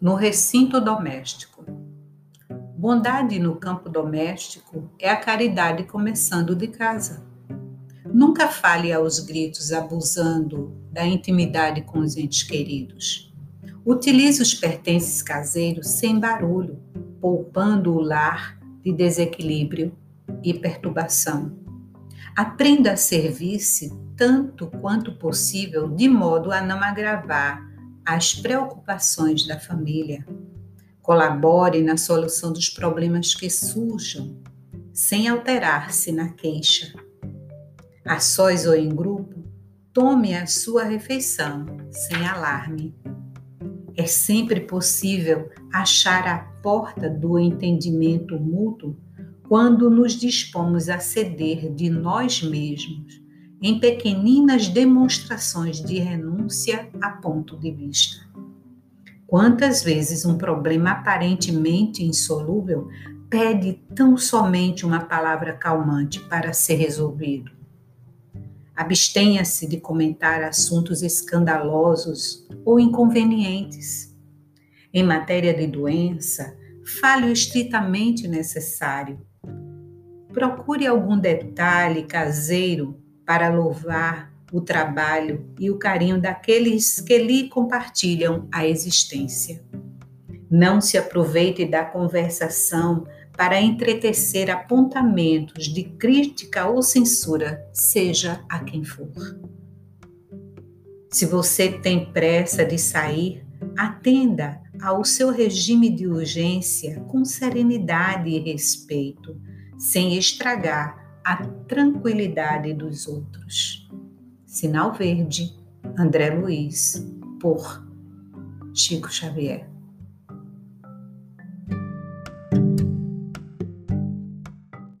no recinto doméstico. Bondade no campo doméstico é a caridade começando de casa. Nunca fale aos gritos abusando da intimidade com os entes queridos. Utilize os pertences caseiros sem barulho, poupando o lar de desequilíbrio e perturbação. Aprenda a servir-se tanto quanto possível, de modo a não agravar as preocupações da família. Colabore na solução dos problemas que surjam, sem alterar-se na queixa. A sós ou em grupo, tome a sua refeição sem alarme. É sempre possível achar a porta do entendimento mútuo quando nos dispomos a ceder de nós mesmos em pequeninas demonstrações de renúncia a ponto de vista. Quantas vezes um problema aparentemente insolúvel pede tão somente uma palavra calmante para ser resolvido? Abstenha-se de comentar assuntos escandalosos ou inconvenientes. Em matéria de doença, fale o estritamente necessário. Procure algum detalhe caseiro para louvar o trabalho e o carinho daqueles que lhe compartilham a existência. Não se aproveite da conversação para entretecer apontamentos de crítica ou censura, seja a quem for. Se você tem pressa de sair, atenda ao seu regime de urgência com serenidade e respeito, sem estragar a tranquilidade dos outros. Sinal Verde, André Luiz, por Chico Xavier.